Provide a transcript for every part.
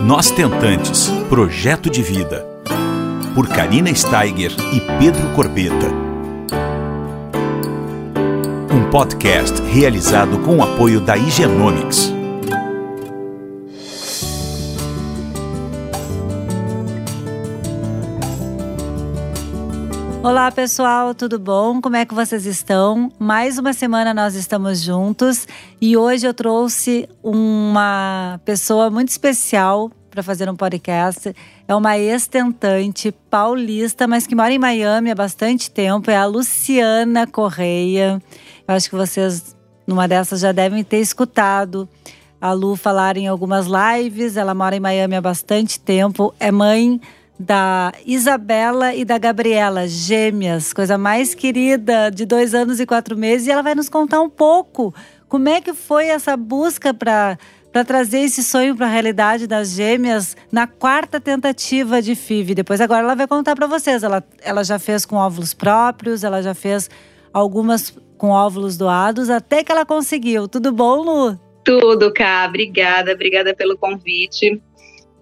Nós Tentantes Projeto de Vida. Por Karina Steiger e Pedro Corbeta. Um podcast realizado com o apoio da Higienomics. Olá pessoal, tudo bom? Como é que vocês estão? Mais uma semana nós estamos juntos e hoje eu trouxe uma pessoa muito especial para fazer um podcast. É uma ex-tentante paulista, mas que mora em Miami há bastante tempo. É a Luciana Correia. Eu acho que vocês, numa dessas, já devem ter escutado a Lu falar em algumas lives. Ela mora em Miami há bastante tempo. É mãe da Isabela e da Gabriela, gêmeas, coisa mais querida, de dois anos e quatro meses. E ela vai nos contar um pouco como é que foi essa busca para para trazer esse sonho para a realidade das gêmeas na quarta tentativa de FIV. Depois agora ela vai contar para vocês. Ela, ela já fez com óvulos próprios, ela já fez algumas com óvulos doados, até que ela conseguiu. Tudo bom, Lu? Tudo, Cá. Obrigada, obrigada pelo convite.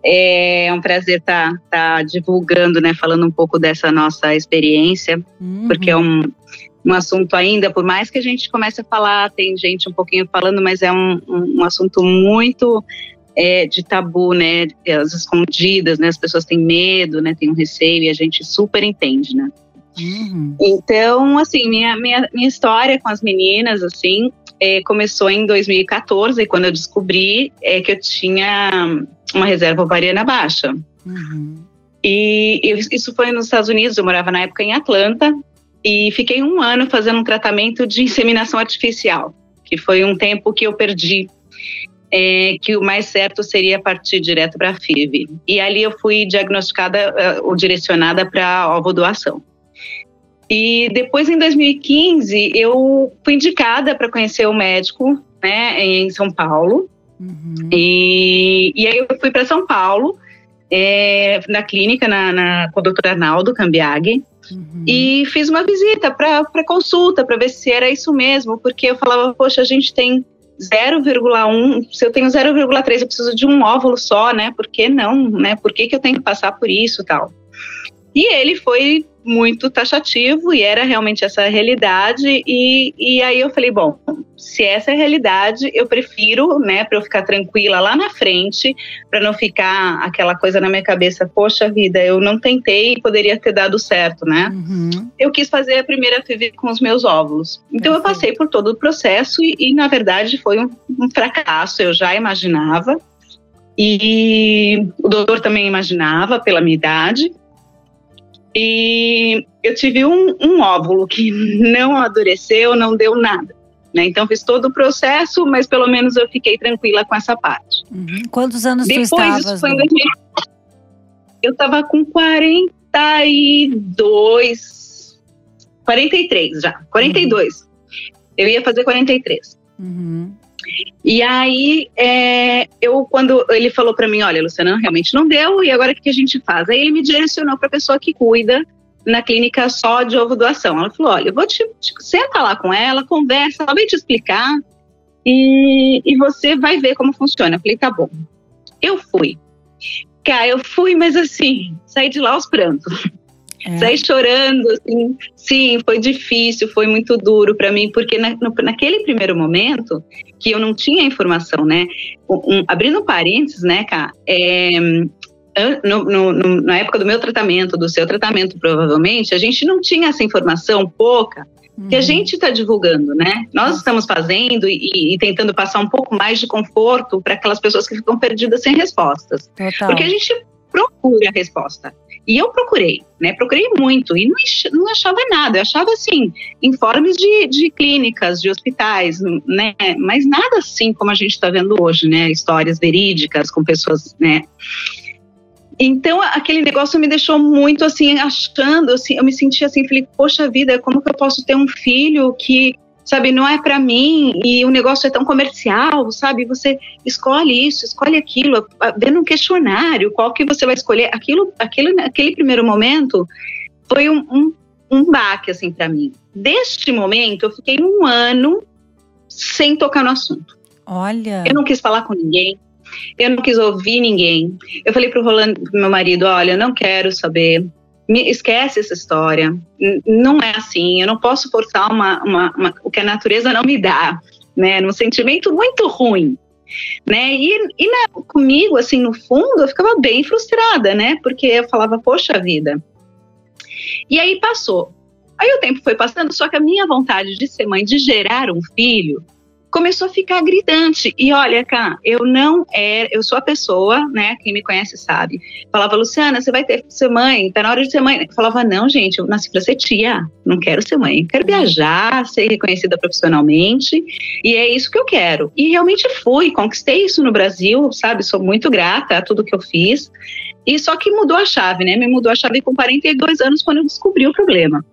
É um prazer estar tá, tá divulgando, né, falando um pouco dessa nossa experiência, uhum. porque é um, um assunto ainda, por mais que a gente comece a falar, tem gente um pouquinho falando, mas é um, um, um assunto muito é, de tabu, né, as escondidas, né, as pessoas têm medo, né, têm um receio e a gente super entende, né. Uhum. Então, assim, minha, minha, minha história com as meninas, assim, é, começou em 2014, quando eu descobri é, que eu tinha uma reserva ovariana baixa. Uhum. E eu, isso foi nos Estados Unidos, eu morava na época em Atlanta, e fiquei um ano fazendo um tratamento de inseminação artificial, que foi um tempo que eu perdi. É, que o mais certo seria partir direto para a FIV. E ali eu fui diagnosticada uh, ou direcionada para ovo doação. E depois, em 2015, eu fui indicada para conhecer o médico né, em São Paulo. Uhum. E, e aí eu fui para São Paulo, é, na clínica, na, na, com o doutor Arnaldo Cambiaghi. Uhum. E fiz uma visita para consulta, para ver se era isso mesmo, porque eu falava, poxa, a gente tem 0,1, se eu tenho 0,3, eu preciso de um óvulo só, né? Por que não, né? Por que, que eu tenho que passar por isso tal? E ele foi muito taxativo e era realmente essa a realidade. E, e aí eu falei, bom, se essa é a realidade, eu prefiro, né, para eu ficar tranquila lá na frente, para não ficar aquela coisa na minha cabeça, poxa vida, eu não tentei e poderia ter dado certo, né? Uhum. Eu quis fazer a primeira FIV com os meus óvulos. Então eu passei por todo o processo e, e na verdade foi um, um fracasso, eu já imaginava. E o doutor também imaginava pela minha idade. E eu tive um, um óvulo que não amadureceu, não deu nada. Né? Então fiz todo o processo, mas pelo menos eu fiquei tranquila com essa parte. Uhum. Quantos anos Depois, tu estavas? Isso foi 2000, eu estava com 42, 43 já, 42. Uhum. Eu ia fazer 43. Uhum. E aí, é, eu quando ele falou para mim, olha, Luciana, realmente não deu, e agora o que a gente faz? Aí ele me direcionou para a pessoa que cuida na clínica só de ovo doação. Ela falou, olha, eu vou te, te senta lá com ela, conversa, ela vai te explicar e, e você vai ver como funciona. Eu falei, tá bom. Eu fui. Cara, eu fui, mas assim, saí de lá aos prantos. É. Saí chorando, assim. Sim, foi difícil, foi muito duro para mim, porque na, no, naquele primeiro momento, que eu não tinha informação, né? Um, abrindo parênteses, né, Cá? É, no, no, no, na época do meu tratamento, do seu tratamento, provavelmente, a gente não tinha essa informação pouca que a uhum. gente está divulgando, né? Nós estamos fazendo e, e, tentando passar um pouco mais de conforto para aquelas pessoas que ficam perdidas sem respostas. Total. Porque a gente procura a resposta. E eu procurei, né? Procurei muito e não, não achava nada. Eu achava assim, informes de, de clínicas, de hospitais, né? Mas nada assim como a gente está vendo hoje, né? Histórias verídicas com pessoas, né? Então, aquele negócio me deixou muito assim, achando, assim, eu me senti assim, falei, poxa vida, como que eu posso ter um filho que sabe, não é para mim e o negócio é tão comercial, sabe? Você escolhe isso, escolhe aquilo, vendo um questionário, qual que você vai escolher. Aquilo, aquilo aquele primeiro momento foi um, um, um baque, assim, para mim. Deste momento, eu fiquei um ano sem tocar no assunto. Olha. Eu não quis falar com ninguém. Eu não quis ouvir ninguém. Eu falei pro Rolando, pro meu marido, olha, eu não quero saber. Me, esquece essa história. Não é assim. Eu não posso forçar uma, uma, uma, o que a natureza não me dá, né? Num sentimento muito ruim né? E, e na, comigo, assim, no fundo, eu ficava bem frustrada, né? Porque eu falava, poxa vida. E aí passou. Aí o tempo foi passando, só que a minha vontade de ser mãe, de gerar um filho, começou a ficar gritante. E olha, cá, eu não era, eu sou a pessoa, né? Quem me conhece sabe. Falava, Luciana, você vai ter ser mãe, tá na hora de ser mãe. Eu falava, não, gente, eu nasci pra ser tia, não quero ser mãe. Quero viajar, ser reconhecida profissionalmente, e é isso que eu quero. E realmente fui, conquistei isso no Brasil, sabe? Sou muito grata a tudo que eu fiz. E só que mudou a chave, né? Me mudou a chave com 42 anos quando eu descobri o problema.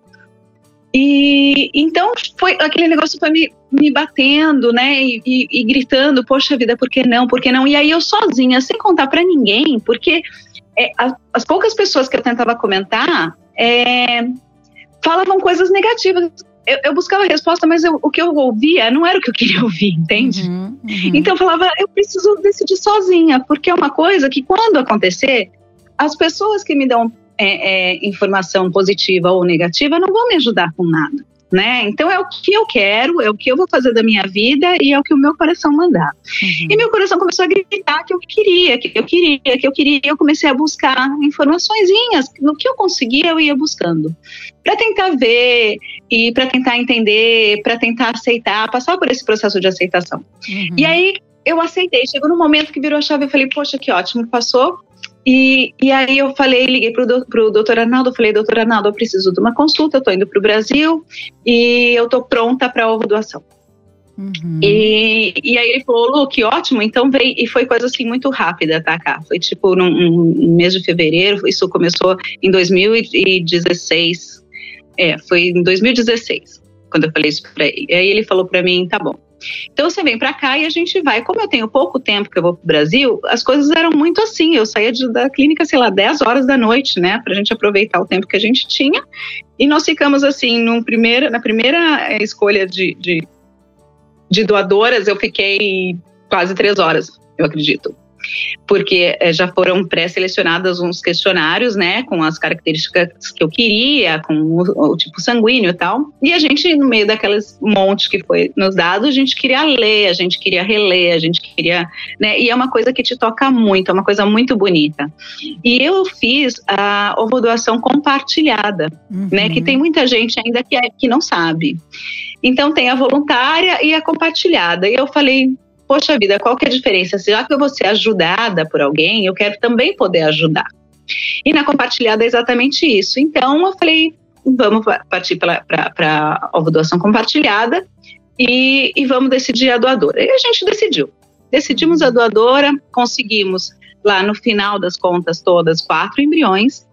E então foi aquele negócio foi me, me batendo, né? E, e, e, gritando, poxa vida, por que não? Por que não? E aí eu sozinha, sem contar para ninguém, porque é, as, as, poucas pessoas que eu tentava comentar é, falavam coisas negativas. Eu, eu buscava resposta, mas eu, o que eu ouvia não era o que eu queria ouvir, entende? Uhum, uhum. Então eu falava, eu preciso decidir sozinha, porque é uma coisa que quando acontecer, as pessoas que me dão é, é, informação positiva ou negativa não vão me ajudar com nada. Né? Então é o que eu quero, é o que eu vou fazer da minha vida e é o que o meu coração mandar. Uhum. E meu coração começou a gritar que eu queria, que eu queria, que eu queria. Eu comecei a buscar informaçõezinhas, no que eu conseguia eu ia buscando, para tentar ver e para tentar entender, para tentar aceitar, passar por esse processo de aceitação. Uhum. E aí eu aceitei. Chegou no momento que virou a chave, eu falei, poxa, que ótimo, passou. E, e aí eu falei, liguei pro, do, pro doutor Arnaldo, falei, doutor Arnaldo, eu preciso de uma consulta, eu tô indo pro Brasil e eu tô pronta para ovo doação. Uhum. E, e aí ele falou, Lu, que ótimo, então veio, e foi coisa assim muito rápida, tá, cá? Foi tipo num, num mês de fevereiro, isso começou em 2016, é, foi em 2016, quando eu falei isso pra ele. E aí ele falou para mim, tá bom, então você vem para cá e a gente vai. Como eu tenho pouco tempo que eu vou para o Brasil, as coisas eram muito assim. Eu saía de, da clínica, sei lá, 10 horas da noite, né, para a gente aproveitar o tempo que a gente tinha. E nós ficamos assim, num primeiro, na primeira eh, escolha de, de, de doadoras, eu fiquei quase três horas, eu acredito porque é, já foram pré-selecionados uns questionários, né, com as características que eu queria, com o, o, tipo sanguíneo e tal. E a gente, no meio daqueles monte que foi nos dado, a gente queria ler, a gente queria reler, a gente queria, né, e é uma coisa que te toca muito, é uma coisa muito bonita. E eu fiz a ovodoação compartilhada, uhum. né, que tem muita gente ainda que, é, que não sabe. Então tem a voluntária e a compartilhada. E eu falei, poxa vida, qual que é a diferença? Já que eu vou ser ajudada por alguém, eu quero também poder ajudar. E na compartilhada é exatamente isso. Então eu falei, vamos partir para a doação compartilhada e, e, vamos decidir a doadora. E a gente decidiu. Decidimos a doadora, conseguimos lá no final das contas todas quatro embriões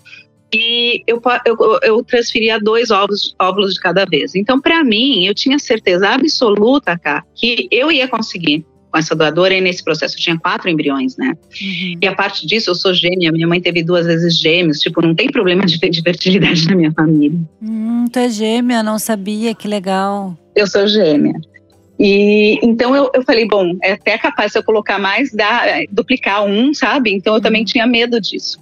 e eu, eu, eu transferia dois óvulos de cada vez. Então, para mim, eu tinha certeza absoluta, cá, que eu ia conseguir com essa doadora e nesse processo eu tinha quatro embriões, né? Uhum. E a parte disso, eu sou gêmea, minha mãe teve duas vezes gêmeos, tipo, não tem problema de, de fertilidade na minha família. Hum, tu é gêmea, não sabia, que legal. Eu sou gêmea. E então eu, eu falei, bom, é até capaz se eu colocar mais, dá, duplicar um, sabe? Então eu uhum. também tinha medo disso.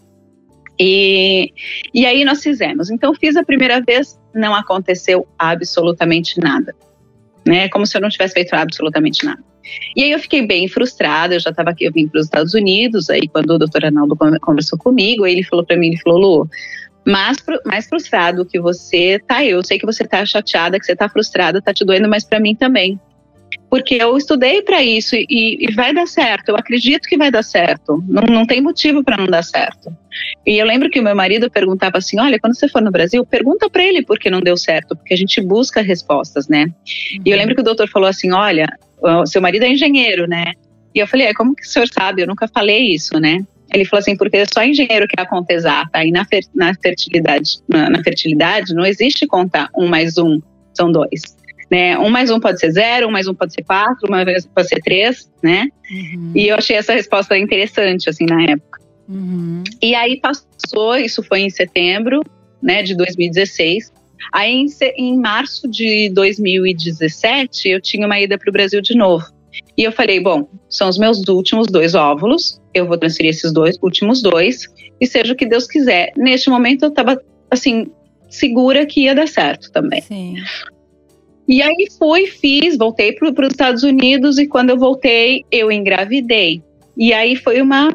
E, e aí nós fizemos. Então fiz a primeira vez, não aconteceu absolutamente nada. Né? Como se eu não tivesse feito absolutamente nada. E aí eu fiquei bem frustrada, eu já estava aqui, eu vim para os Estados Unidos, aí quando o doutor Arnaldo conversou comigo, ele falou para mim, ele falou, Lu, mais, mais frustrado que você tá, eu sei que você tá chateada, que você tá frustrada, tá te doendo, mas para mim também. Porque eu estudei para isso e, e, vai dar certo, eu acredito que vai dar certo, não, não tem motivo para não dar certo. E eu lembro que o meu marido perguntava assim: olha, quando você for no Brasil, pergunta para ele por que não deu certo, porque a gente busca respostas, né? Uhum. E eu lembro que o doutor falou assim: olha, o seu marido é engenheiro, né? E eu falei, é, como que o senhor sabe? Eu nunca falei isso, né? Ele falou assim, porque só engenheiro que é a conta exata. E na, fer na fertilidade, na, na, fertilidade não existe conta um mais um, são dois. Né? Um mais um pode ser zero, um mais um pode ser quatro, uma vez pode ser três, né? Uhum. E eu achei essa resposta interessante, assim, na época. Uhum. E aí passou, isso foi em setembro, né, de 2016. Aí, em, em março de 2017, eu tinha uma ida para o Brasil de novo. E eu falei, bom, são os meus últimos dois óvulos, eu vou transferir esses dois últimos dois, e seja o que Deus quiser. Neste momento eu estava, assim, segura que ia dar certo também. Sim. E aí fui, fiz, voltei para os Estados Unidos e quando eu voltei, eu engravidei. E aí foi uma,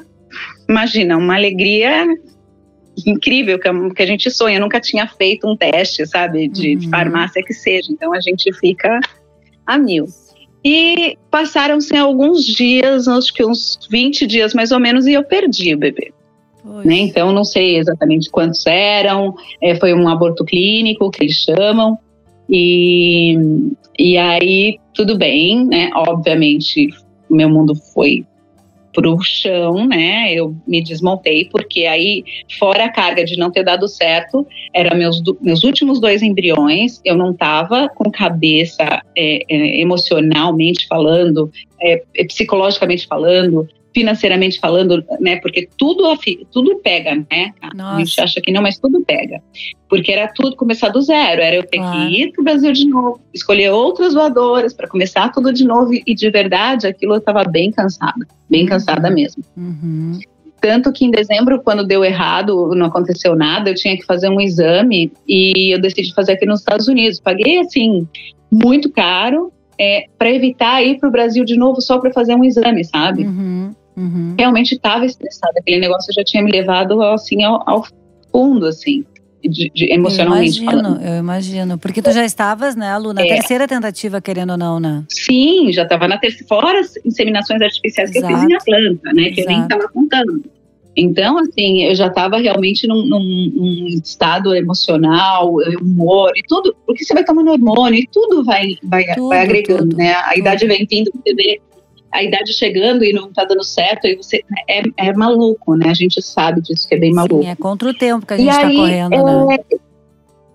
imagina, uma alegria incrível que, que a gente sonha. Eu nunca tinha feito um teste, sabe, de, uhum. farmácia que seja. Então a gente fica a mil. E passaram-se alguns dias, acho que uns 20 dias mais ou menos, e eu perdi o bebê. Né? Então, não sei exatamente quantos eram, é, foi um aborto clínico, que eles chamam, e, e aí tudo bem, né? Obviamente, meu mundo foi pro chão, né? Eu me desmontei, porque aí, fora a carga de não ter dado certo, eram meus, meus últimos dois embriões, eu não estava com cabeça é, é, emocionalmente falando, é, psicologicamente falando, financeiramente falando, né? Porque tudo, tudo pega, né? Nossa. A gente acha que não, mas tudo pega. Porque era tudo começar do zero. Era eu ter claro. que ir para o Brasil de novo, escolher outras doadoras para começar tudo de novo. E de verdade, aquilo eu estava bem cansada, bem uhum. cansada mesmo. Uhum. Tanto que em dezembro, quando deu errado, não aconteceu nada, eu tinha que fazer um exame e eu decidi fazer aqui nos Estados Unidos. Paguei, assim, muito caro é, para evitar ir para o Brasil de novo só para fazer um exame, sabe? Uhum. Uhum. Realmente estava estressada. Aquele negócio já tinha me levado assim ao, ao fundo, assim. De, de, emocionalmente eu imagino, falando. Eu imagino, porque tu já estavas, né, Lu, na é. terceira tentativa, querendo ou não, né? Sim, já estava na terceira, fora as inseminações artificiais Exato. que eu fiz em Atlanta, né, que Exato. eu nem estava contando. Então, assim, eu já estava realmente num, num, num, estado emocional, humor e tudo, porque você vai tomando hormônio e tudo vai, vai, tudo, vai agregando, tudo, né? A tudo. idade vem vindo, você vê a idade chegando e não tá dando certo, aí você é, é maluco, né? A gente sabe disso que é bem maluco. Sim, é contra o tempo que a gente e tá aí, correndo, é, né?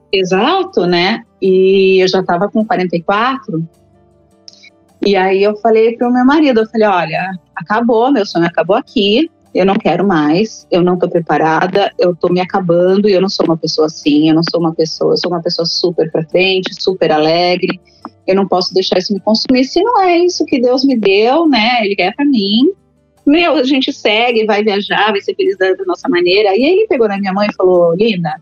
Exato, né? E eu já tava com 44. E aí eu falei pro meu marido, eu falei, olha, acabou, meu sonho acabou aqui, eu não quero mais, eu não tô preparada, eu tô me acabando e eu não sou uma pessoa assim, eu não sou uma pessoa, eu sou uma pessoa super pra frente, super alegre, eu não posso deixar isso me consumir. Se não é isso que Deus me deu, né? Ele quer para mim. Meu, a gente segue, vai viajar, vai ser feliz da, da nossa maneira. E aí ele pegou na minha mãe e falou: Linda,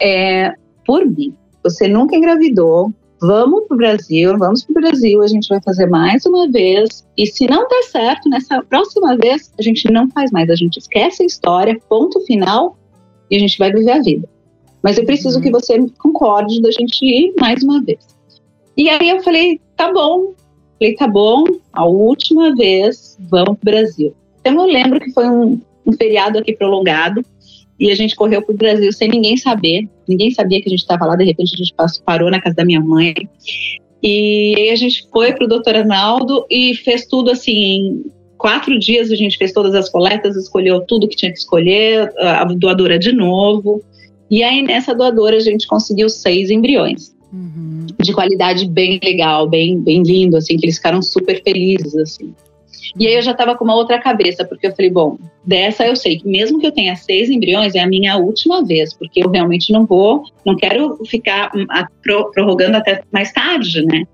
é, por mim, você nunca engravidou, vamos para o Brasil, vamos para o Brasil, a gente vai fazer mais uma vez. E se não der certo, nessa próxima vez, a gente não faz mais, a gente esquece a história, ponto final, e a gente vai viver a vida. Mas eu preciso que você concorde da gente ir mais uma vez. E aí eu falei, tá bom. Falei, tá bom, a última vez, vamos pro Brasil. Então eu lembro que foi um, um feriado aqui prolongado e a gente correu pro Brasil sem ninguém saber. Ninguém sabia que a gente estava lá, de repente a gente parou na casa da minha mãe. E aí a gente foi pro doutor Arnaldo e fez tudo assim, em quatro dias a gente fez todas as coletas, escolheu tudo que tinha que escolher, a doadora de novo. E aí nessa doadora a gente conseguiu seis embriões. Uhum. De qualidade bem legal, bem, bem lindo, assim, que eles ficaram super felizes, assim. E aí eu já estava com uma outra cabeça, porque eu falei, bom, dessa eu sei que mesmo que eu tenha seis embriões, é a minha última vez, porque eu realmente não vou, não quero ficar hum, prorrogando até mais tarde, né?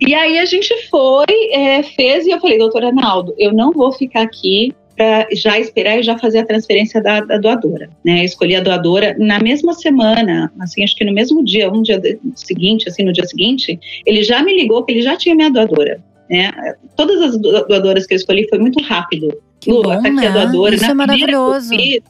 E aí a gente foi, é, fez, e eu falei, doutor Arnaldo, eu não vou ficar aqui para já esperar e já fazer a transferência da, da, doadora, né? Escolhi a doadora na mesma semana, assim, acho que no mesmo dia, um dia seguinte, assim, no dia seguinte, ele já me ligou que ele já tinha minha doadora, né? Todas as doadoras que eu escolhi foi muito rápido. Que Lu, bom, aqui né? a doadora. Isso é maravilhoso. Fiz,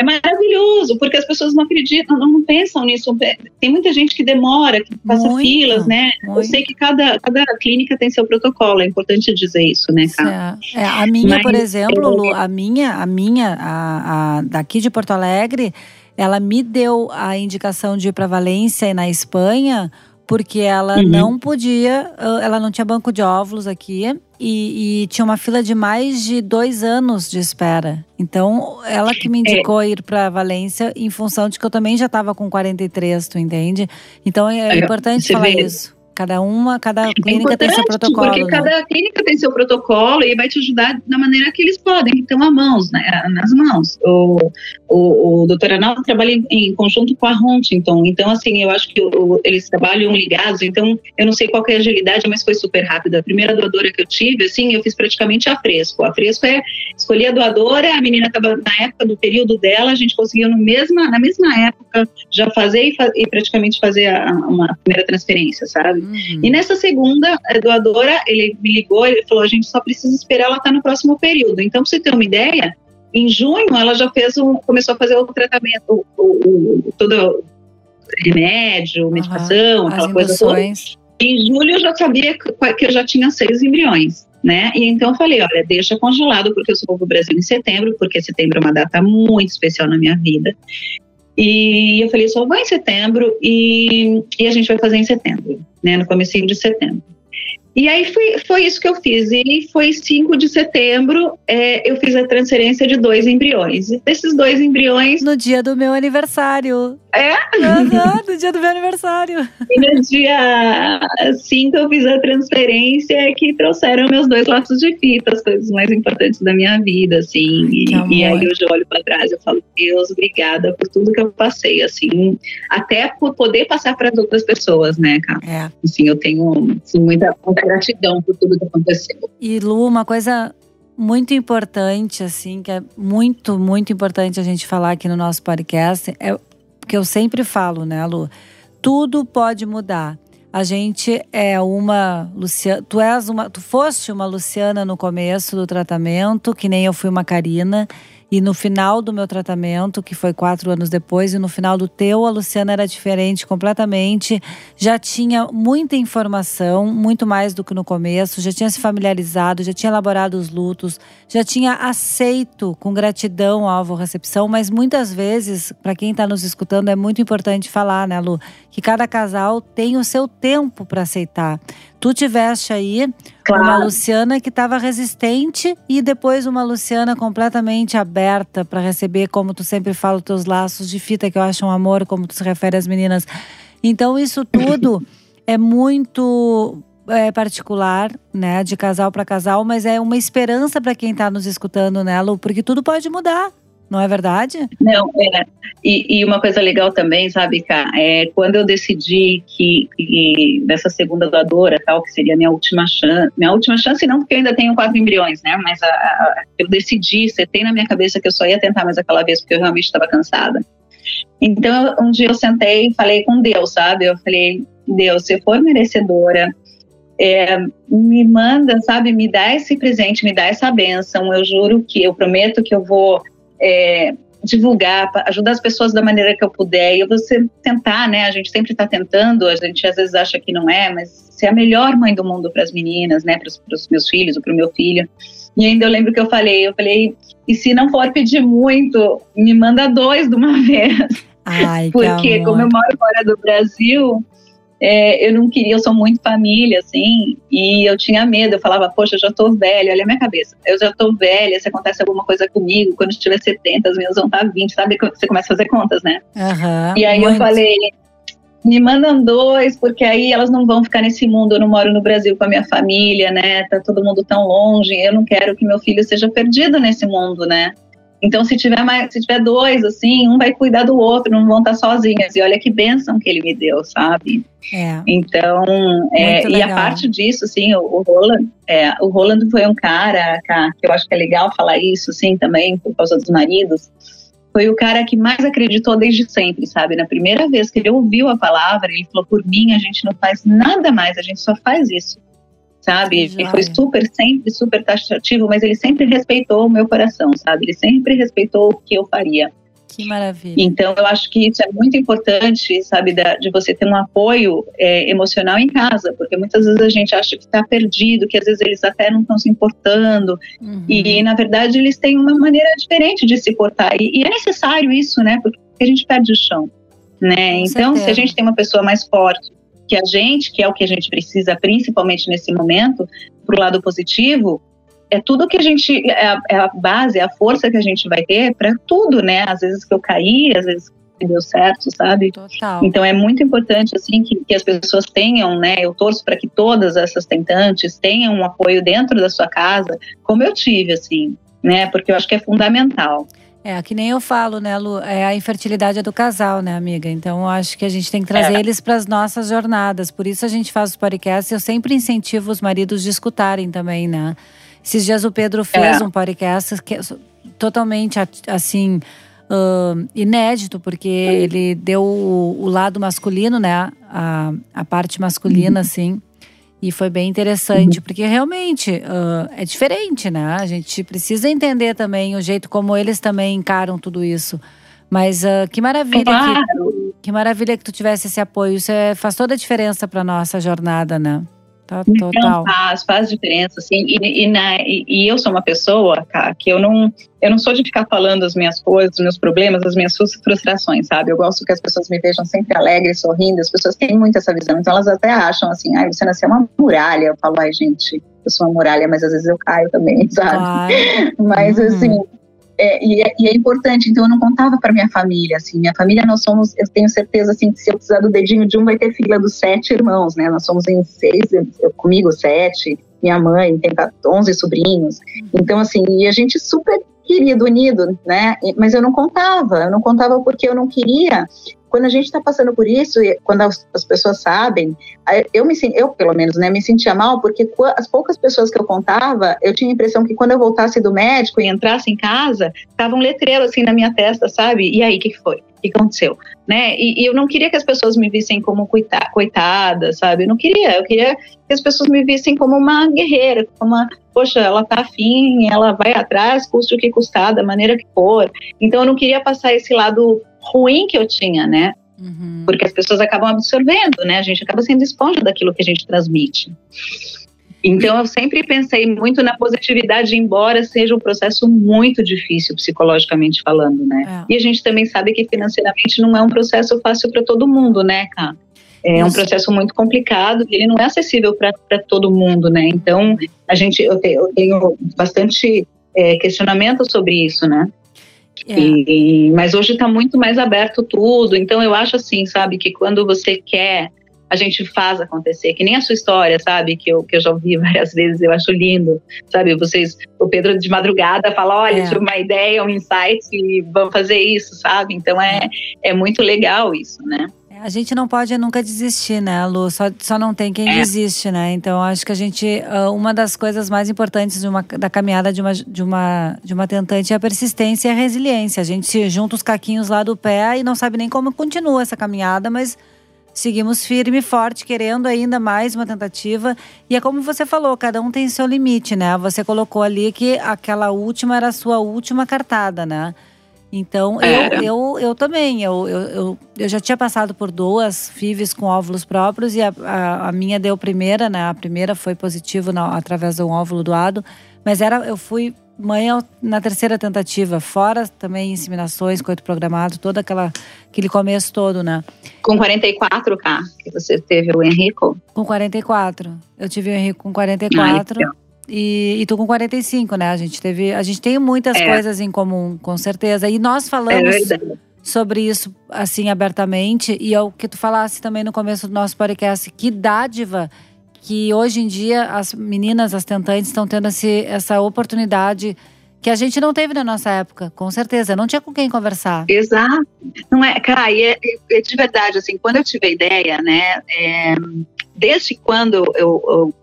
é maravilhoso, porque as pessoas não acreditam, não, não, pensam nisso. Tem muita gente que demora, que passa muito, filas, né? Muito. Eu sei que cada, cada clínica tem seu protocolo, é importante dizer isso, né, cara? É. É, a minha, Mas, por exemplo, Lu, a minha, a minha, a, a, daqui de Porto Alegre, ela me deu a indicação de ir para Valência e na Espanha porque ela uhum. não podia, ela não tinha banco de óvulos aqui e, e, tinha uma fila de mais de dois anos de espera. Então, ela que me é. indicou é. ir para Valência em função de que eu também já estava com 43, tu entende? Então, é, importante falar vê. isso. Cada uma, cada é clínica tem seu protocolo. Porque né? cada clínica tem seu protocolo e vai te ajudar da maneira que eles podem, estão à mãos, né, nas mãos. O, o, o doutor Arnaldo trabalha em, em, conjunto com a Huntington, então assim, eu acho que o, eles trabalham ligados, então eu não sei qual é a agilidade, mas foi super rápido. A primeira doadora que eu tive, assim, eu fiz praticamente a fresco. A fresco é escolhi a doadora, a menina estava na época do período dela, a gente conseguiu no mesma, na mesma época já fazer e, e praticamente fazer a, uma primeira transferência, sabe? Uhum. E nessa segunda doadora, ele me ligou e falou: a gente só precisa esperar ela estar tá no próximo período. Então, para você ter uma ideia, em junho ela já fez um, começou a fazer o tratamento, o, o, o todo remédio, uhum. medicação, aquela coisa toda. Em julho eu já sabia que eu já tinha seis embriões né? E então eu falei, olha, deixa congelado porque eu sou do Brasil em setembro, porque setembro é uma data muito especial na minha vida. E eu falei, só vou em setembro e, e a gente vai fazer em setembro, né? No começo de setembro. E aí foi, foi isso que eu fiz. E foi 5 de setembro, é, eu fiz a transferência de dois embriões. E desses dois embriões. No dia do meu aniversário. É? Uhum, no dia do meu aniversário. E no dia 5 eu fiz a transferência que trouxeram meus dois laços de fita, as coisas mais importantes da minha vida, assim. E, e, aí eu olho para trás e falo, Deus, obrigada por tudo que eu passei, assim. Até por poder passar para as outras pessoas, né, cara? É. Assim, eu tenho assim, muita, muita gratidão por tudo que aconteceu. E Lu, uma coisa muito importante, assim, que é muito, muito importante a gente falar aqui no nosso podcast, é que eu sempre falo, né, Lu? Tudo pode mudar. A gente é uma Luciana, tu és uma, tu foste uma Luciana no começo do tratamento, que nem eu fui uma Karina. E no final do meu tratamento, que foi quatro anos depois, e no final do teu, a Luciana era diferente completamente. Já tinha muita informação, muito mais do que no começo, já tinha se familiarizado, já tinha elaborado os lutos, já tinha aceito com gratidão a alvo-recepção, mas muitas vezes, para quem está nos escutando, é muito importante falar, né, Lu, que cada casal tem o seu tempo para aceitar. Tu tiveste aí claro. uma Luciana que estava resistente e depois uma Luciana completamente aberta para receber, como tu sempre fala, os teus laços de fita, que eu acho um amor, como tu se refere às meninas. Então, isso tudo é muito é, particular, né, de casal para casal, mas é uma esperança para quem está nos escutando, né, Lu? Porque tudo pode mudar. Não é verdade? Não, é. E, e, uma coisa legal também, sabe, Cá, é quando eu decidi que, que dessa segunda doadora, tal, que seria minha última chance, minha última chance não, porque eu ainda tenho quatro embriões, né? Mas a, a, eu decidi, tem na minha cabeça que eu só ia tentar mais aquela vez, porque eu realmente estava cansada. Então, um dia eu sentei e falei com Deus, sabe? Eu falei, Deus, se for merecedora, é, me manda, sabe, me dá esse presente, me dá essa benção. Eu juro que, eu prometo que eu vou é, divulgar, ajudar as pessoas da maneira que eu puder. E você tentar, né? A gente sempre está tentando, a gente às vezes acha que não é, mas ser a melhor mãe do mundo para as meninas, né? Para os meus filhos ou para o meu filho. E ainda eu lembro que eu falei, eu falei, e se não for pedir muito, me manda dois de uma vez. Ai, Porque como eu moro fora do Brasil, é, eu não queria, eu sou muito família, assim, e eu tinha medo, eu falava, poxa, eu já tô velha, olha a minha cabeça, eu já tô velha, se acontece alguma coisa comigo, quando eu tiver 70, as minhas vão estar 20, sabe? Você começa a fazer contas, né? Uhum, e aí muito. eu falei, me mandam dois, porque aí elas não vão ficar nesse mundo, eu não moro no Brasil com a minha família, né? Tá todo mundo tão longe, eu não quero que meu filho seja perdido nesse mundo, né? Então, se tiver mais, se tiver dois, assim, um vai cuidar do outro, não vão estar sozinhas. E olha que bênção que ele me deu, sabe? É. Então, é, e a parte disso, assim, o, o Roland, é, o Roland foi um cara, que eu acho que é legal falar isso, sim, também, por causa dos maridos. Foi o cara que mais acreditou desde sempre, sabe? Na primeira vez que ele ouviu a palavra, ele falou: por mim, a gente não faz nada mais, a gente só faz isso sabe? Ele foi super, sempre super taxativo, mas ele sempre respeitou o meu coração, sabe? Ele sempre respeitou o que eu faria. Que maravilha. Então, eu acho que isso é muito importante, sabe, da, de você ter um apoio é, emocional em casa, porque muitas vezes a gente acha que está perdido, que às vezes eles até não estão se importando, uhum. e na verdade eles têm uma maneira diferente de se portar, e, e é necessário isso, né, porque a gente perde o chão, né? Com então, certeza. se a gente tem uma pessoa mais forte, que a gente, que é o que a gente precisa, principalmente nesse momento, para o lado positivo, é tudo que a gente, é a, é a, base, é a força que a gente vai ter para tudo, né? Às vezes que eu caí, às vezes deu certo, sabe? Total. Então é muito importante assim que, que as pessoas tenham, né? Eu torço para que todas essas tentantes tenham um apoio dentro da sua casa, como eu tive, assim, né? Porque eu acho que é fundamental. É, que nem eu falo, né, Lu? É a infertilidade do casal, né, amiga? Então, eu acho que a gente tem que trazer é. eles para as nossas jornadas. Por isso a gente faz os podcasts. Eu sempre incentivo os maridos de escutarem também, né? Esses dias o Pedro fez é. um podcast que, é totalmente assim uh, inédito, porque ele deu o, o, lado masculino, né? A, a parte masculina, uhum. assim. E foi bem interessante, uhum. porque realmente uh, é diferente, né? A gente precisa entender também o jeito como eles também encaram tudo isso. Mas uh, que maravilha claro. que, que maravilha que tu tivesse esse apoio. Isso é, faz toda a diferença para nossa jornada, né? Tá, total. Não faz, faz diferença, assim. E, e, na, e, e, eu sou uma pessoa, cara, que eu não, eu não sou de ficar falando as minhas coisas, os meus problemas, as minhas frustrações, sabe? Eu gosto que as pessoas me vejam sempre alegre, sorrindo. As pessoas têm muito essa visão, então elas até acham assim, ai, você nasceu uma muralha. Eu falo, ai, gente, eu sou uma muralha, mas às vezes eu caio também, sabe? Mas uhum. assim é, e, é, e, é, importante, então eu não contava para minha família, assim, minha família nós somos, eu tenho certeza, assim, que se eu precisar do dedinho de um, vai ter fila dos sete irmãos, né, nós somos em seis, eu, comigo sete, minha mãe tem 11 sobrinhos, então assim, e a gente super querido, unido, né, mas eu não contava, eu não contava porque eu não queria quando a gente está passando por isso, quando as, as, pessoas sabem, eu me eu pelo menos, né, me sentia mal porque as poucas pessoas que eu contava, eu tinha a impressão que quando eu voltasse do médico e entrasse em casa, tava um letreiro assim na minha testa, sabe? E aí, o que, que foi? O que aconteceu? Né? E, e, eu não queria que as pessoas me vissem como coitada, coitada, sabe? Eu não queria. Eu queria que as pessoas me vissem como uma guerreira, como uma, poxa, ela tá afim, ela vai atrás, custe o que custar, da maneira que for. Então eu não queria passar esse lado ruim que eu tinha, né? Uhum. Porque as pessoas acabam absorvendo, né? A gente acaba sendo esponja daquilo que a gente transmite. Então eu sempre pensei muito na positividade, embora seja um processo muito difícil psicologicamente falando, né? É. E a gente também sabe que financeiramente não é um processo fácil para todo mundo, né, cara? É um processo muito complicado, ele não é acessível para todo mundo, né? Então a gente, eu, te, eu tenho bastante é, questionamento sobre isso, né? É. E, mas hoje está muito mais aberto tudo. Então eu acho assim, sabe, que quando você quer, a gente faz acontecer. Que nem a sua história, sabe, que eu, que eu já ouvi várias vezes, eu acho lindo. Sabe, vocês, o Pedro de madrugada fala: olha, é. tive uma ideia, um insight e vamos fazer isso, sabe? Então é, é muito legal isso, né? A gente não pode nunca desistir, né, Lu? Só, só não tem quem é. desiste, né? Então, acho que a gente. Ah, uma das coisas mais importantes de uma, da caminhada de uma, de, uma, de uma tentante é a persistência e a resiliência. A gente junta os caquinhos lá do pé e não sabe nem como continua essa caminhada, mas seguimos firme e forte, querendo ainda mais uma tentativa. E é como você falou, cada um tem seu limite, né? Você colocou ali que aquela última era a sua última cartada, né? Então, eu, eu, eu também, eu, eu, eu, eu, já tinha passado por duas FIVs com óvulos próprios e a, a, a minha deu primeira, né? A primeira foi positivo na, através de um óvulo doado, mas era, eu fui mãe na terceira tentativa, fora também inseminações, coito programado, todo aquela, aquele começo todo, né? Com 44K, que você teve o Henrico? Com 44. Eu tive o Henrico com 44. Ah, e, e tu com 45, né? A gente teve. A gente tem muitas é. coisas em comum, com certeza. E nós falamos é sobre isso assim abertamente. E é o que tu falasse também no começo do nosso podcast, que dádiva que hoje em dia as meninas, as tentantes, estão tendo esse, essa oportunidade que a gente não teve na nossa época, com certeza. Não tinha com quem conversar. Exato. Não é, cara, e é, é de verdade, assim, quando eu tive a ideia, né, é, desde quando eu, eu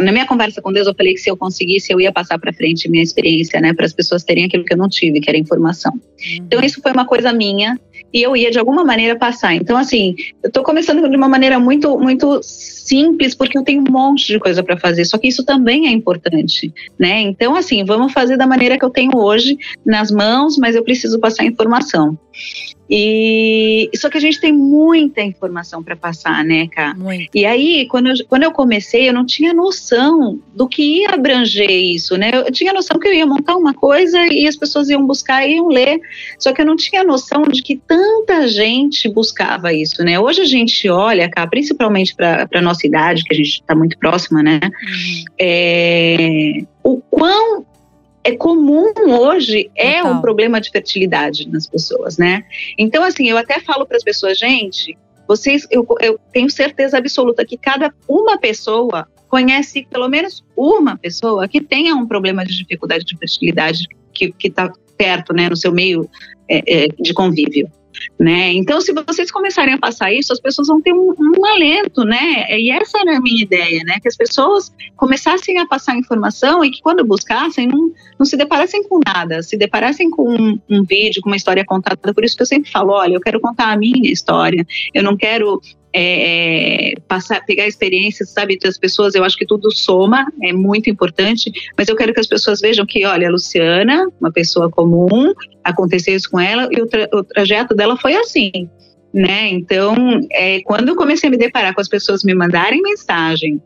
na minha conversa com Deus, eu falei que se eu conseguisse, eu ia passar para frente minha experiência, né, para as pessoas terem aquilo que eu não tive, que era informação. Então, isso foi uma coisa minha e eu ia de alguma maneira passar. Então, assim, eu estou começando de uma maneira muito, muito simples, porque eu tenho um monte de coisa para fazer, só que isso também é importante, né? Então, assim, vamos fazer da maneira que eu tenho hoje, nas mãos, mas eu preciso passar informação. E só que a gente tem muita informação para passar, né, Cá? Muito. E aí, quando eu, quando eu comecei, eu não tinha noção do que ia abranger isso, né? Eu tinha noção que eu ia montar uma coisa e as pessoas iam buscar e iam ler. Só que eu não tinha noção de que tanta gente buscava isso, né? Hoje a gente olha, cá, principalmente para a nossa idade, que a gente está muito próxima, né? Uhum. É, o quão é comum hoje, é um problema de fertilidade nas pessoas, né? Então, assim, eu até falo para as pessoas, gente, vocês, eu, eu tenho certeza absoluta que cada uma pessoa conhece pelo menos uma pessoa que tenha um problema de dificuldade de fertilidade que está perto, né, no seu meio é, é, de convívio né? Então, se vocês começarem a passar isso, as pessoas vão ter um, um, alento, né? E essa era a minha ideia, né? Que as pessoas começassem a passar informação e que quando buscassem, não, não se deparassem com nada, se deparassem com um, um vídeo, com uma história contada. Por isso que eu sempre falo, olha, eu quero contar a minha história, eu não quero é, é, passar, pegar experiências, sabe, das pessoas, eu acho que tudo soma, é muito importante, mas eu quero que as pessoas vejam que, olha, a Luciana, uma pessoa comum, aconteceu isso com ela e o, tra o trajeto dela foi assim, né? Então, é, quando eu comecei a me deparar com as pessoas me mandarem mensagem,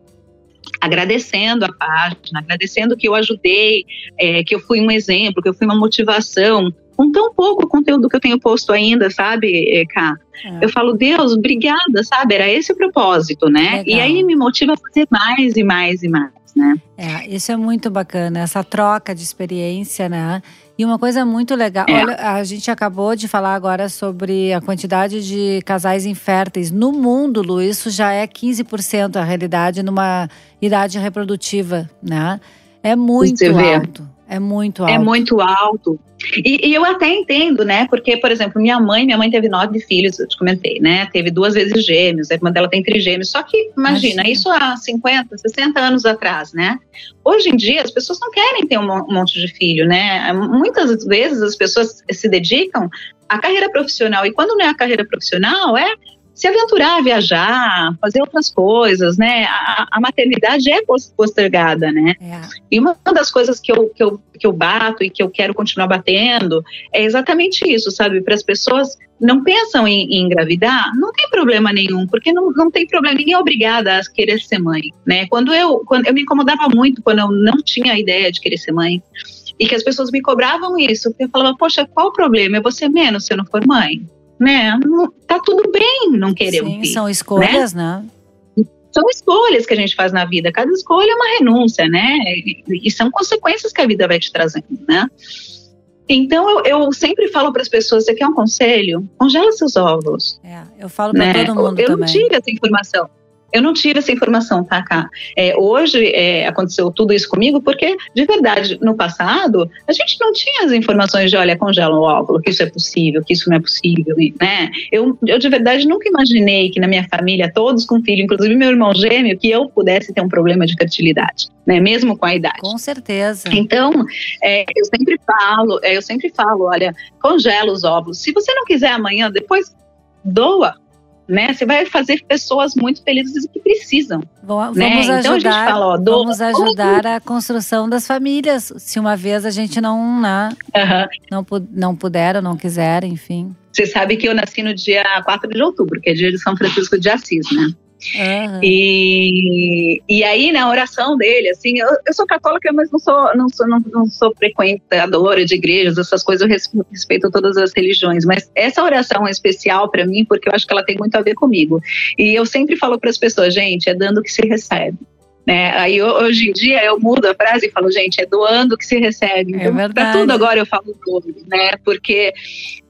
agradecendo a página, agradecendo que eu ajudei, é, que eu fui um exemplo, que eu fui uma motivação, com tão pouco conteúdo que eu tenho posto ainda, sabe, Cá? É. Eu falo, Deus, obrigada, sabe? Era esse o propósito, né? Legal. E aí me motiva a fazer mais e mais e mais, né? É, isso é muito bacana, essa troca de experiência, né? E uma coisa muito legal, é. olha, a gente acabou de falar agora sobre a quantidade de casais inférteis no mundo, Lu, isso já é 15% a realidade numa idade reprodutiva, né? É muito alto. É muito é alto. É muito alto. E, e, eu até entendo, né? Porque, por exemplo, minha mãe, minha mãe teve nove filhos, eu te comentei, né? Teve duas vezes gêmeos, a irmã dela tem trigêmeos. Só que, imagina, imagina, isso há 50, 60 anos atrás, né? Hoje em dia, as pessoas não querem ter um monte de filho, né? Muitas vezes as pessoas se dedicam à carreira profissional. E quando não é a carreira profissional, é se aventurar a viajar, fazer outras coisas, né? A, a maternidade é postergada, né? É. E uma das coisas que eu, que, eu, que eu bato e que eu quero continuar batendo é exatamente isso, sabe? Para as pessoas não pensam em, em, engravidar, não tem problema nenhum, porque não, não tem problema, ninguém é obrigada a querer ser mãe, né? Quando eu, quando eu me incomodava muito quando eu não tinha a ideia de querer ser mãe, e que as pessoas me cobravam isso, porque eu falava, poxa, qual o problema? É você menos se eu não for mãe né? Tá tudo bem não querer Sim, um filho. São escolhas, né? né? São escolhas que a gente faz na vida. Cada escolha é uma renúncia, né? E, são consequências que a vida vai te trazendo, né? Então eu, eu sempre falo para as pessoas: você quer um conselho? Congela seus ovos. É, eu falo para né? todo mundo eu também. Eu não tive essa informação. Eu não tive essa informação, tá, Cá? É, hoje é, aconteceu tudo isso comigo porque, de verdade, no passado, a gente não tinha as informações de, olha, congela o óvulo, que isso é possível, que isso não é possível, né? Eu, eu, de verdade, nunca imaginei que na minha família, todos com filho, inclusive meu irmão gêmeo, que eu pudesse ter um problema de fertilidade, né? Mesmo com a idade. Com certeza. Então, é, eu sempre falo, é, eu sempre falo, olha, congela os óvulos. Se você não quiser amanhã, depois doa, né? Você vai fazer pessoas muito felizes que precisam. Vamos né? ajudar, então a gente fala, ó, do... vamos ajudar a construção das famílias. Se uma vez a gente não, né, uhum. não, não puder ou não quiser, enfim. Você sabe que eu nasci no dia 4 de outubro, que é dia de São Francisco de Assis, né? Uhum. E, e aí, na oração dele, assim, eu, eu sou católica, mas não sou, não, sou, não, não sou frequentadora de igrejas, essas coisas, eu respeito todas as religiões, mas essa oração é especial para mim porque eu acho que ela tem muito a ver comigo. E eu sempre falo para as pessoas, gente, é dando que se recebe. Né? Aí hoje em dia eu mudo a frase e falo, gente, é doando que se recebe. É então, é para tudo agora eu falo doando, né? Porque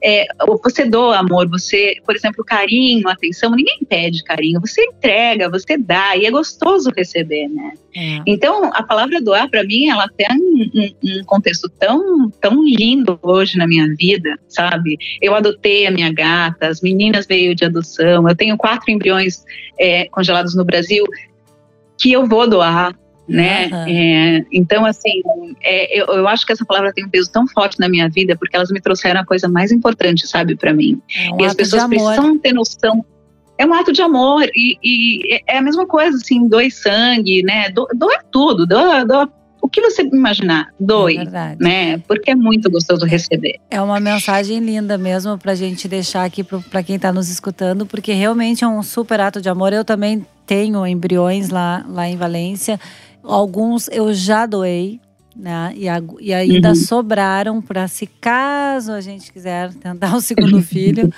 é, você doa amor, você, por exemplo, carinho, atenção, ninguém pede carinho, você entrega, você dá, e é gostoso receber, né? É. Então, a palavra doar, para mim, ela tem um, um, contexto tão, tão lindo hoje na minha vida, sabe? Eu adotei a minha gata, as meninas veio de adoção, eu tenho quatro embriões é, congelados no Brasil, que eu vou doar, né? Uhum. É, então, assim, é, eu, eu, acho que essa palavra tem um peso tão forte na minha vida porque elas me trouxeram a coisa mais importante, sabe, para mim. É um e as pessoas precisam ter noção. É um ato de amor e, e, é a mesma coisa, assim, doe sangue, né? Do, doa tudo, doa, doa que você imaginar, doe, é né? Porque é muito gostoso receber. É uma mensagem linda mesmo para a gente deixar aqui para quem está nos escutando, porque realmente é um super ato de amor. Eu também tenho embriões lá, lá em Valência. Alguns eu já doei, né? E, a, e ainda uhum. sobraram para se caso a gente quiser tentar o segundo filho.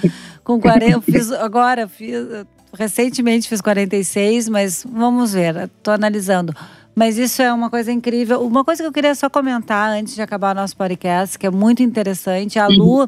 Com 40, eu fiz agora, fiz, recentemente fiz 46, mas vamos ver, estou analisando. Mas isso é uma coisa incrível. Uma coisa que eu queria só comentar antes de acabar o nosso podcast, que é muito interessante, a Lu, uhum.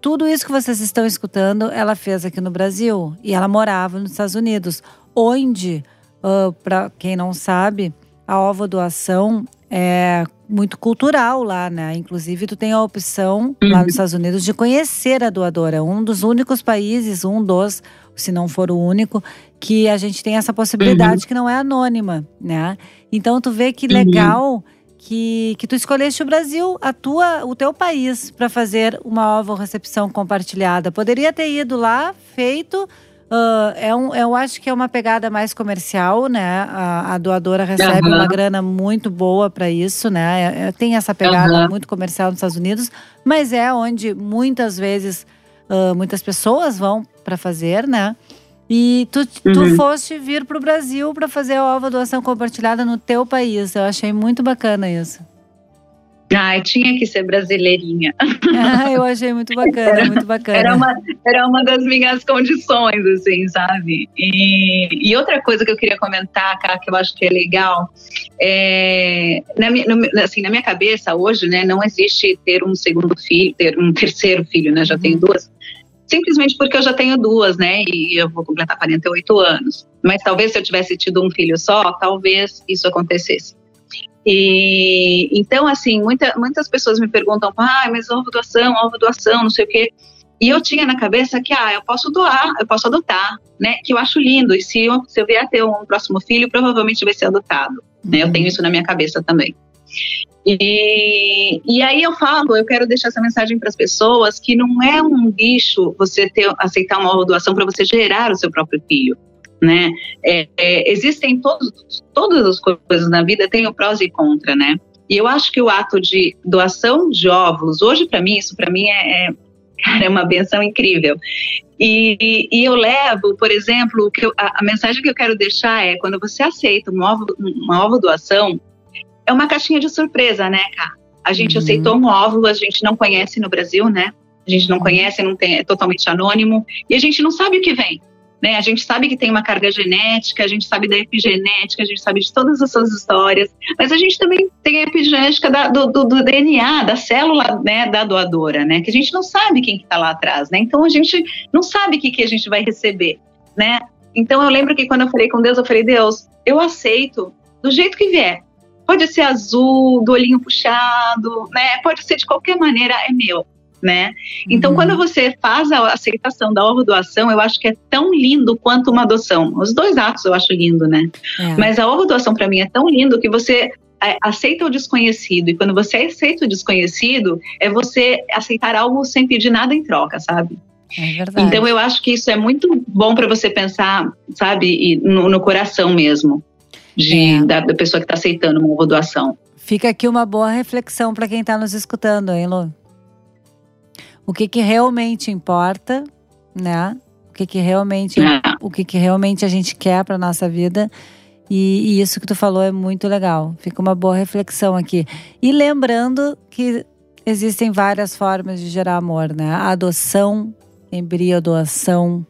tudo isso que vocês estão escutando, ela fez aqui no Brasil e ela morava nos Estados Unidos, onde, uh, para quem não sabe, a ovo doação é muito cultural lá, né? Inclusive, tu tem a opção uhum. lá nos Estados Unidos de conhecer a doadora. Um dos únicos países, um dos, se não for o único, que a gente tem essa possibilidade uhum. que não é anônima, né? Então tu vê que uhum. legal que, que tu escolheste o Brasil, a tua, o teu país, para fazer uma ovo recepção compartilhada. Poderia ter ido lá, feito. Uh, é um, eu acho que é uma pegada mais comercial, né? A, a doadora recebe uhum. uma grana muito boa para isso, né? É, é, tem essa pegada uhum. muito comercial nos Estados Unidos, mas é onde muitas vezes uh, muitas pessoas vão para fazer, né? E tu, uhum. tu foste vir para o Brasil para fazer a ova doação compartilhada no teu país. Eu achei muito bacana isso. Ah, tinha que ser brasileirinha. Ah, eu achei muito bacana, era, muito bacana. Era uma, era uma das minhas condições, assim, sabe? E, e outra coisa que eu queria comentar, cara, que eu acho que é legal, é, na, minha, no, assim, na minha cabeça hoje, né, não existe ter um segundo filho, ter um terceiro filho, né? Já uhum. tenho duas simplesmente porque eu já tenho duas, né? E eu vou completar 48 anos. Mas talvez se eu tivesse tido um filho só, talvez isso acontecesse. E então, assim, muita, muitas pessoas me perguntam, ah, mas ovo doação, ovo doação, não sei o quê. E eu tinha na cabeça que, ah, eu posso doar, eu posso adotar, né? Que eu acho lindo. E se eu, se eu vier a ter um próximo filho, provavelmente vai ser adotado. Né? Eu tenho isso na minha cabeça também. E, e aí eu falo, eu quero deixar essa mensagem para as pessoas que não é um bicho você ter, aceitar uma doação para você gerar o seu próprio filho. Né? É, é, existem todos, todas as coisas na vida, tem o prós e contra, né? E eu acho que o ato de doação de óvulos, hoje para mim, isso para mim é, é, cara, é uma benção incrível. E, e, eu levo, por exemplo, que eu, a, a, mensagem que eu quero deixar é quando você aceita uma ovo, uma ovo doação, é uma caixinha de surpresa, né, cara? A gente uhum. aceitou um óvulo, a gente não conhece no Brasil, né? A gente não conhece, não tem, é totalmente anônimo e a gente não sabe o que vem. Né? A gente sabe que tem uma carga genética, a gente sabe da epigenética, a gente sabe de todas essas histórias, mas a gente também tem a epigenética da, do, do, do, DNA, da célula né, da doadora, né? Que a gente não sabe quem está que tá lá atrás, né? Então a gente não sabe o que, que a gente vai receber, né? Então eu lembro que quando eu falei com Deus, eu falei, Deus, eu aceito do jeito que vier. Pode ser azul, do olhinho puxado, né? Pode ser de qualquer maneira, é meu. Né? Então, uhum. quando você faz a aceitação da ovo doação, eu acho que é tão lindo quanto uma adoção. Os dois atos eu acho lindo, né? É. Mas a ovo doação para mim é tão lindo que você é, aceita o desconhecido e quando você aceita o desconhecido, é você aceitar algo sem pedir nada em troca, sabe? É então eu acho que isso é muito bom para você pensar, sabe, no, no coração mesmo de, é. da, da, pessoa que está aceitando uma doação. Fica aqui uma boa reflexão para quem está nos escutando, hein, Lu? O que, que realmente importa, né? O que, que realmente, é. o que, que realmente a gente quer para nossa vida. E, e, isso que tu falou é muito legal. Fica uma boa reflexão aqui. E lembrando que existem várias formas de gerar amor, né? A adoção, embrião doação,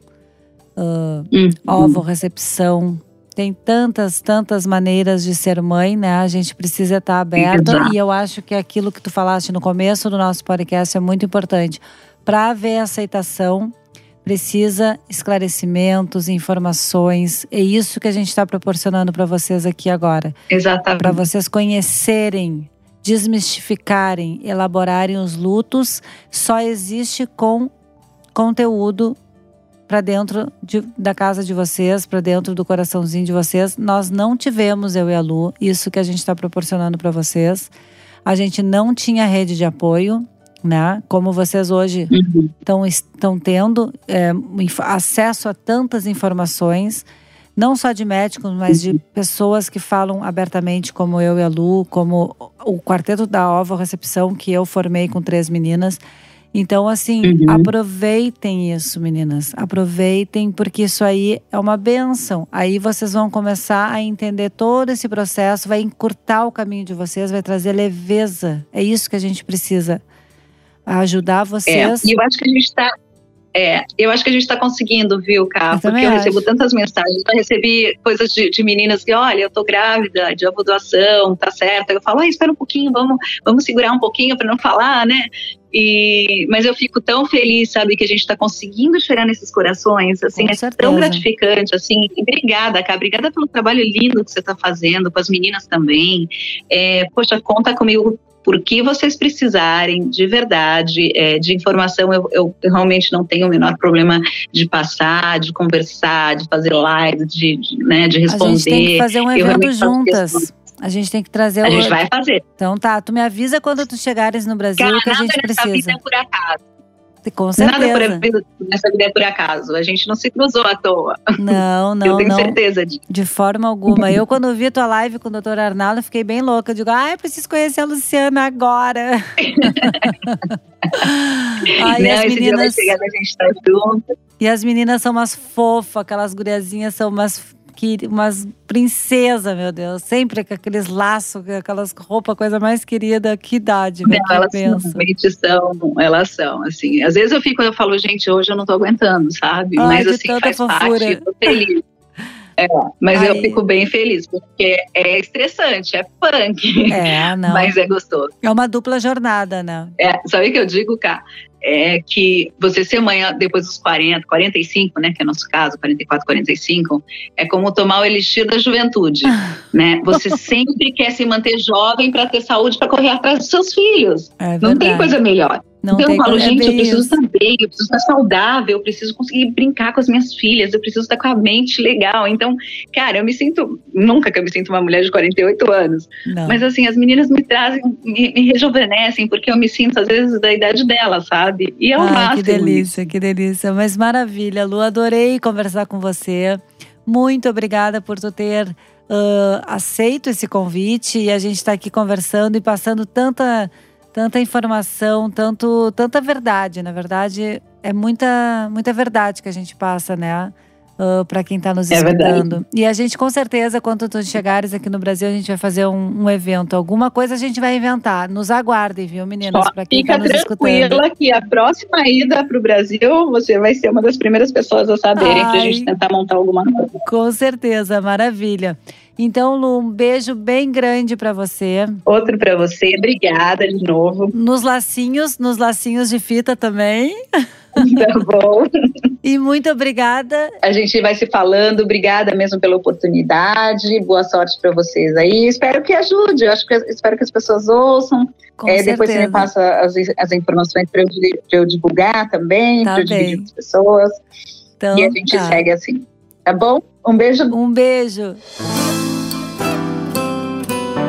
uh, hum. ovo recepção, tem tantas, tantas maneiras de ser mãe, né? A gente precisa estar aberta e eu acho que aquilo que tu falaste no começo do nosso podcast é muito importante. Para haver aceitação, precisa esclarecimentos, informações. É isso que a gente está proporcionando para vocês aqui agora. Exatamente. Para vocês conhecerem, desmistificarem, elaborarem os lutos. Só existe com conteúdo para dentro de, da casa de vocês, para dentro do coraçãozinho de vocês. Nós não tivemos, eu e a Lu, isso que a gente está proporcionando para vocês. A gente não tinha rede de apoio, né? Como vocês hoje estão uhum. tendo é, acesso a tantas informações, não só de médicos, mas de uhum. pessoas que falam abertamente, como eu e a Lu, como o quarteto da Ovo Recepção, que eu formei com três meninas. Então, assim, uhum. aproveitem isso, meninas. Aproveitem, porque isso aí é uma benção. Aí vocês vão começar a entender todo esse processo, vai encurtar o caminho de vocês, vai trazer leveza. É isso que a gente precisa. Ajudar vocês. É, e eu acho que a gente está É, eu acho que a gente está conseguindo, viu, Cá? Porque eu recebo tantas mensagens. Eu recebi coisas de, de, meninas que, olha, eu tô grávida de doação, tá certo. Eu falo, ah, espera um pouquinho, vamos, vamos segurar um pouquinho para não falar, né? E, mas eu fico tão feliz, sabe, que a gente está conseguindo chegar nesses corações, assim, é tão gratificante, assim, obrigada, Cá, obrigada pelo trabalho lindo que você está fazendo, com as meninas também, é, poxa, conta comigo por que vocês precisarem de verdade é, de informação, eu, eu, realmente não tenho o menor problema de passar, de conversar, de fazer live, de, de, né, de responder. A gente tem que fazer um evento juntas. A gente tem que trazer o. A gente vai fazer. Então tá, tu me avisa quando tu chegares no Brasil Cara, que a gente precisa. Vida é por acaso. Com certeza. Nada por, nessa vida é por acaso. A gente não se cruzou à toa. Não, não. Eu tenho não. certeza disso. De forma alguma. eu, quando vi a tua live com o doutor Arnaldo, fiquei bem louca. Eu digo, ah, eu preciso conhecer a Luciana agora. Ai, não, as meninas... chegar, a gente tá junto. E as meninas são umas fofas, aquelas guriazinhas são umas que umas princesa, meu Deus, sempre com aqueles laços, aquelas roupas, coisa mais querida, que idade, Não, elas realmente são, elas são, assim, às vezes eu fico, eu falo, gente, hoje eu não tô aguentando, sabe? Ai, Mas assim, faz fofura. parte, tô feliz. É, mas eu fico bem feliz, porque é estressante, é punk. É, não. Mas é gostoso. É uma dupla jornada, né? É, sabe o que eu digo, Cá? É que você ser mãe depois dos 40, 45, né, que é o nosso caso, 44, 45, é como tomar o elixir da juventude, né? Você sempre quer se manter jovem para ter saúde para correr atrás dos seus filhos. É Não tem coisa melhor. Não então eu falo, gente, eu preciso estar bem, eu preciso estar saudável, eu preciso conseguir brincar com as minhas filhas, eu preciso estar com a mente legal. Então, cara, eu me sinto, nunca que eu me sinto uma mulher de 48 anos, Não. mas assim, as meninas me trazem, me, me, rejuvenescem, porque eu me sinto, às vezes, da idade dela, sabe? E é o ah, máximo. Que delícia, que delícia. Mas maravilha, Lu, adorei conversar com você. Muito obrigada por tu ter uh, aceito esse convite e a gente está aqui conversando e passando tanta tanta informação, tanto, tanta verdade. Na verdade, é muita, muita verdade que a gente passa, né? Uh, ah, para quem está nos é escutando. Verdade. E a gente, com certeza, quando tu chegares aqui no Brasil, a gente vai fazer um, um evento. Alguma coisa a gente vai inventar. Nos aguardem, viu, meninas? Para quem está nos escutando. Fica tranquila que a próxima ida para o Brasil, você vai ser uma das primeiras pessoas a saberem para a gente tentar montar alguma coisa. Com certeza, maravilha. Então, Lu, um beijo bem grande para você. Outro para você. Obrigada de novo. Nos lacinhos, nos lacinhos de fita também. Tá bom. E muito obrigada. A gente vai se falando. Obrigada mesmo pela oportunidade. Boa sorte para vocês aí. Espero que ajude. Eu acho que espero que as pessoas ouçam. Com é, depois você me passa as, as informações para eu, eu, divulgar também, tá para eu dividir com as pessoas. Então, e a gente tá. segue assim. Tá bom? Um beijo. Um beijo.